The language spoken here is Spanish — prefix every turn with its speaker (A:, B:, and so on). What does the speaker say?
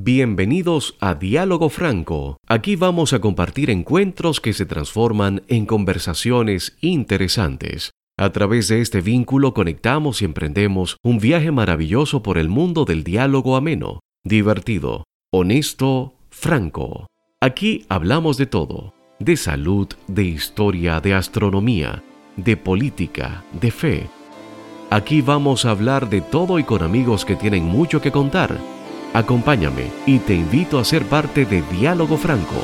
A: Bienvenidos a Diálogo Franco. Aquí vamos a compartir encuentros que se transforman en conversaciones interesantes. A través de este vínculo conectamos y emprendemos un viaje maravilloso por el mundo del diálogo ameno, divertido, honesto, franco. Aquí hablamos de todo, de salud, de historia, de astronomía, de política, de fe. Aquí vamos a hablar de todo y con amigos que tienen mucho que contar Acompáñame y te invito a ser parte de Diálogo Franco.